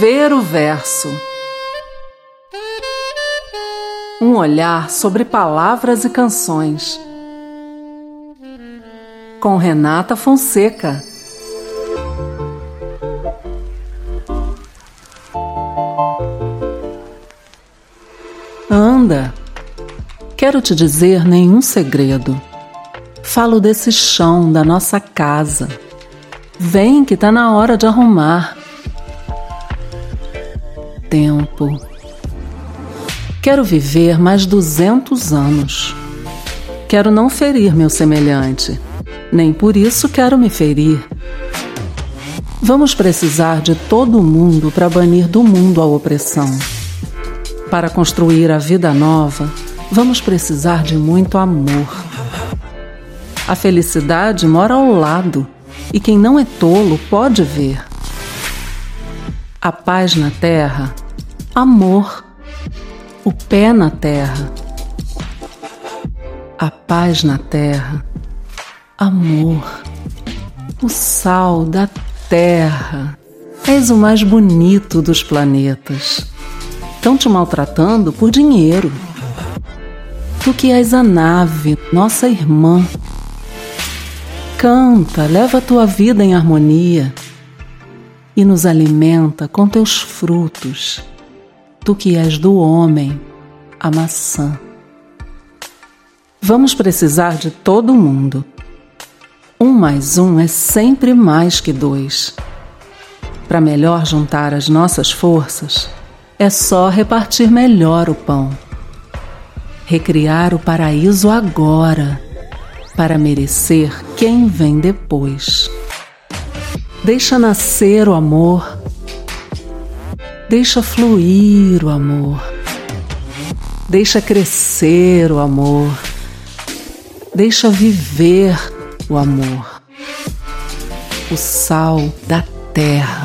Ver o Verso. Um olhar sobre palavras e canções. Com Renata Fonseca. Anda. Quero te dizer nenhum segredo. Falo desse chão da nossa casa. Vem que tá na hora de arrumar tempo. Quero viver mais duzentos anos. Quero não ferir meu semelhante, nem por isso quero me ferir. Vamos precisar de todo mundo para banir do mundo a opressão. Para construir a vida nova, vamos precisar de muito amor. A felicidade mora ao lado e quem não é tolo pode ver. A paz na terra amor, o pé na terra, a paz na terra, amor, o sal da terra. És o mais bonito dos planetas. Estão te maltratando por dinheiro. Tu que és a nave, nossa irmã. Canta, leva a tua vida em harmonia e nos alimenta com teus frutos tu que és do homem, a maçã. Vamos precisar de todo mundo. Um mais um é sempre mais que dois. Para melhor juntar as nossas forças, é só repartir melhor o pão. Recriar o paraíso agora, para merecer quem vem depois. Deixa nascer o amor Deixa fluir o amor. Deixa crescer o amor. Deixa viver o amor. O sal da terra.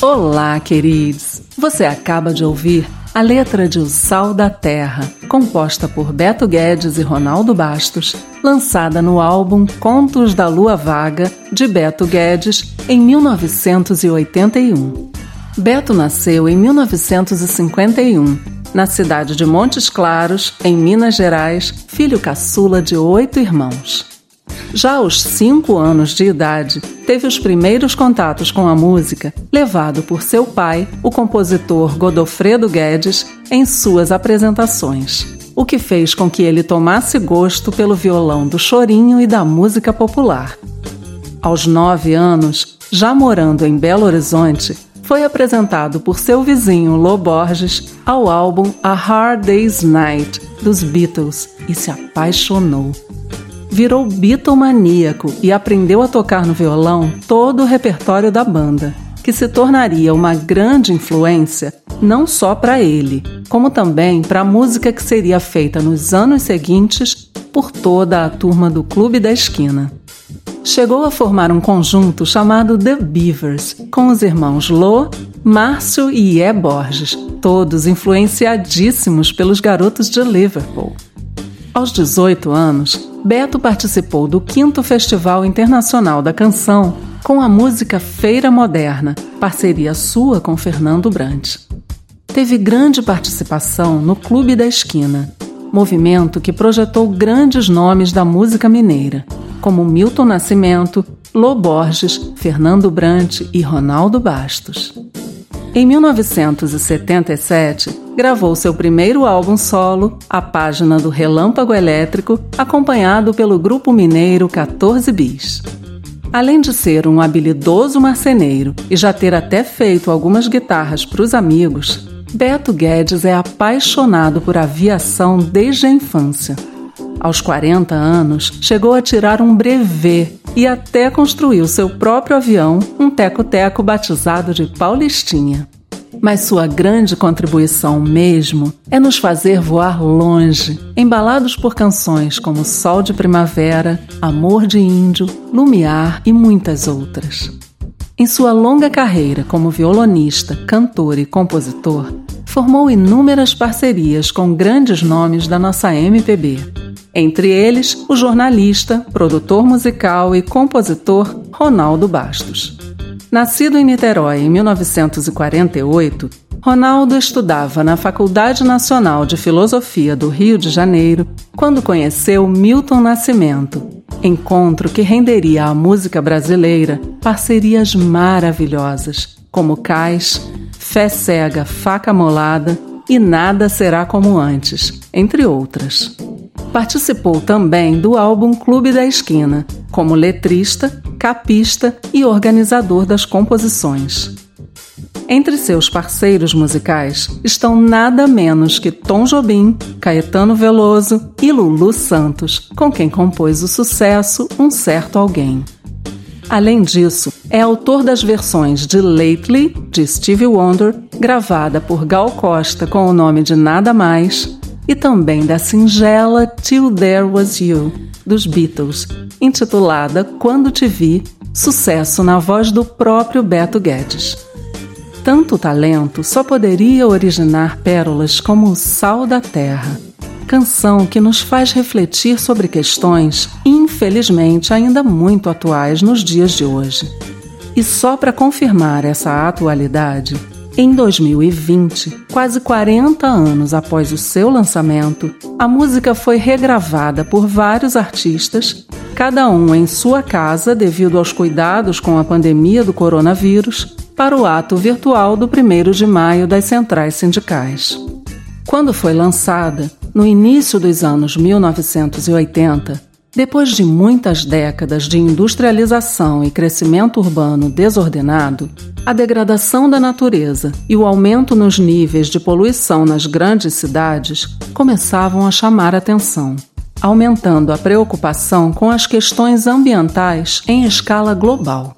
Olá, queridos! Você acaba de ouvir a letra de O Sal da Terra, composta por Beto Guedes e Ronaldo Bastos, lançada no álbum Contos da Lua Vaga, de Beto Guedes, em 1981. Beto nasceu em 1951, na cidade de Montes Claros, em Minas Gerais, filho caçula de oito irmãos. Já aos cinco anos de idade, teve os primeiros contatos com a música, levado por seu pai, o compositor Godofredo Guedes, em suas apresentações, o que fez com que ele tomasse gosto pelo violão do chorinho e da música popular. Aos nove anos, já morando em Belo Horizonte, foi apresentado por seu vizinho Lô Borges ao álbum A Hard Day's Night dos Beatles e se apaixonou virou bitomaníaco e aprendeu a tocar no violão todo o repertório da banda, que se tornaria uma grande influência não só para ele, como também para a música que seria feita nos anos seguintes por toda a turma do Clube da Esquina. Chegou a formar um conjunto chamado The Beavers, com os irmãos Lô, Márcio e Ié Borges, todos influenciadíssimos pelos garotos de Liverpool. Aos 18 anos, Beto participou do 5 Festival Internacional da Canção com a música Feira Moderna, parceria sua com Fernando Brant. Teve grande participação no Clube da Esquina, movimento que projetou grandes nomes da música mineira, como Milton Nascimento, Lô Borges, Fernando Brant e Ronaldo Bastos. Em 1977, gravou seu primeiro álbum solo, A Página do Relâmpago Elétrico, acompanhado pelo grupo mineiro 14 Bis. Além de ser um habilidoso marceneiro e já ter até feito algumas guitarras para os amigos, Beto Guedes é apaixonado por aviação desde a infância. Aos 40 anos, chegou a tirar um brevet e até construiu seu próprio avião, um teco-teco batizado de Paulistinha. Mas sua grande contribuição mesmo é nos fazer voar longe, embalados por canções como Sol de Primavera, Amor de Índio, Lumiar e muitas outras. Em sua longa carreira como violonista, cantor e compositor, formou inúmeras parcerias com grandes nomes da nossa MPB Entre eles, o jornalista, produtor musical e compositor Ronaldo Bastos. Nascido em Niterói em 1948, Ronaldo estudava na Faculdade Nacional de Filosofia do Rio de Janeiro quando conheceu Milton Nascimento, encontro que renderia à música brasileira parcerias maravilhosas, como Cais, Fé Cega, Faca Molada e Nada Será Como Antes, entre outras. Participou também do álbum Clube da Esquina, como letrista, capista e organizador das composições. Entre seus parceiros musicais estão nada menos que Tom Jobim, Caetano Veloso e Lulu Santos, com quem compôs o sucesso Um Certo Alguém. Além disso, é autor das versões de Lately, de Stevie Wonder, gravada por Gal Costa com o nome de Nada Mais, e também da singela Till There Was You, dos Beatles, intitulada Quando Te Vi, sucesso na voz do próprio Beto Guedes. Tanto talento só poderia originar pérolas como o Sal da Terra, canção que nos faz refletir sobre questões, infelizmente, ainda muito atuais nos dias de hoje. E só para confirmar essa atualidade, em 2020, quase 40 anos após o seu lançamento, a música foi regravada por vários artistas, cada um em sua casa devido aos cuidados com a pandemia do coronavírus, para o ato virtual do 1 de maio das centrais sindicais. Quando foi lançada, no início dos anos 1980, depois de muitas décadas de industrialização e crescimento urbano desordenado, a degradação da natureza e o aumento nos níveis de poluição nas grandes cidades começavam a chamar atenção, aumentando a preocupação com as questões ambientais em escala global.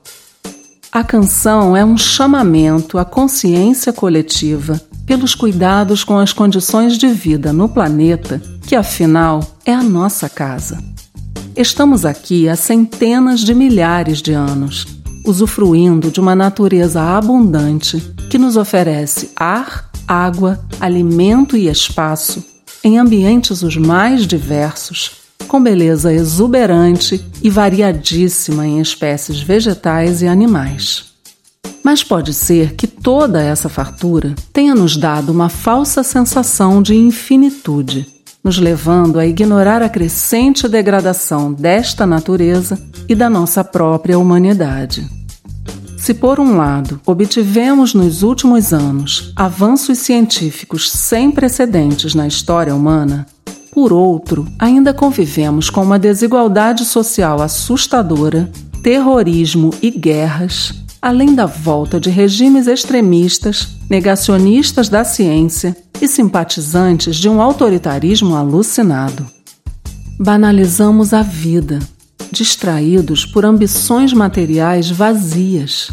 A canção é um chamamento à consciência coletiva pelos cuidados com as condições de vida no planeta, que afinal é a nossa casa. Estamos aqui há centenas de milhares de anos, usufruindo de uma natureza abundante que nos oferece ar, água, alimento e espaço em ambientes os mais diversos, com beleza exuberante e variadíssima em espécies vegetais e animais. Mas pode ser que toda essa fartura tenha nos dado uma falsa sensação de infinitude nos levando a ignorar a crescente degradação desta natureza e da nossa própria humanidade. Se, por um lado, obtivemos nos últimos anos avanços científicos sem precedentes na história humana, por outro, ainda convivemos com uma desigualdade social assustadora, terrorismo e guerras, além da volta de regimes extremistas, negacionistas da ciência e simpatizantes de um autoritarismo alucinado. Banalizamos a vida, distraídos por ambições materiais vazias,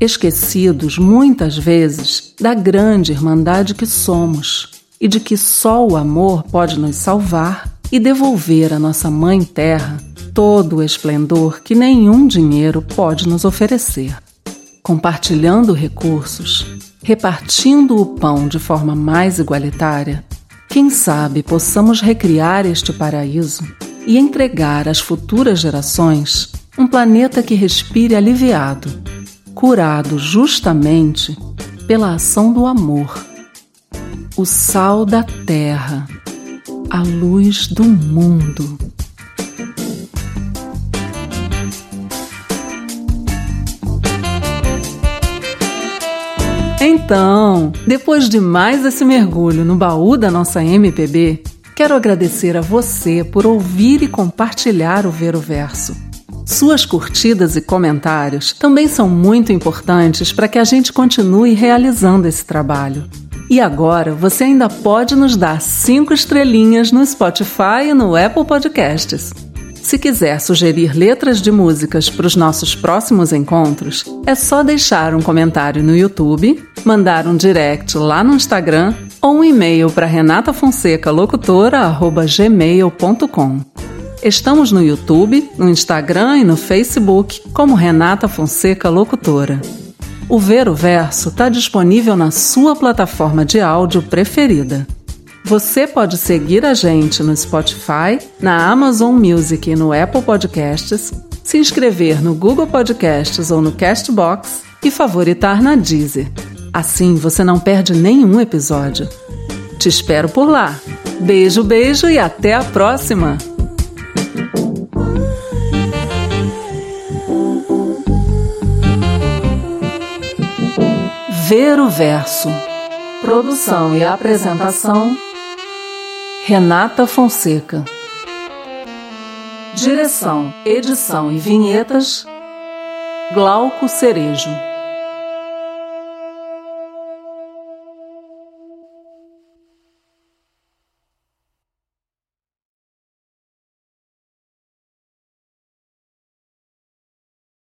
esquecidos muitas vezes da grande irmandade que somos e de que só o amor pode nos salvar e devolver à nossa Mãe Terra todo o esplendor que nenhum dinheiro pode nos oferecer compartilhando recursos, repartindo o pão de forma mais igualitária, quem sabe possamos recriar este paraíso e entregar às futuras gerações um planeta que respire aliviado, curado justamente pela ação do amor, o sal da terra, a luz do mundo. Então, depois de mais esse mergulho no baú da nossa MPB, quero agradecer a você por ouvir e compartilhar o Ver o Verso. Suas curtidas e comentários também são muito importantes para que a gente continue realizando esse trabalho. E agora você ainda pode nos dar cinco estrelinhas no Spotify e no Apple Podcasts. Se quiser sugerir letras de músicas para os nossos próximos encontros, é só deixar um comentário no YouTube, mandar um direct lá no Instagram ou um e-mail para renatafonsecalocutora@gmail.com. Estamos no YouTube, no Instagram e no Facebook como Renata Fonseca Locutora. O Ver o Verso está disponível na sua plataforma de áudio preferida. Você pode seguir a gente no Spotify, na Amazon Music e no Apple Podcasts, se inscrever no Google Podcasts ou no Castbox e favoritar na Deezer. Assim você não perde nenhum episódio. Te espero por lá. Beijo, beijo e até a próxima! Ver o Verso. Produção e apresentação: Renata Fonseca. Direção, edição e vinhetas: Glauco Cerejo.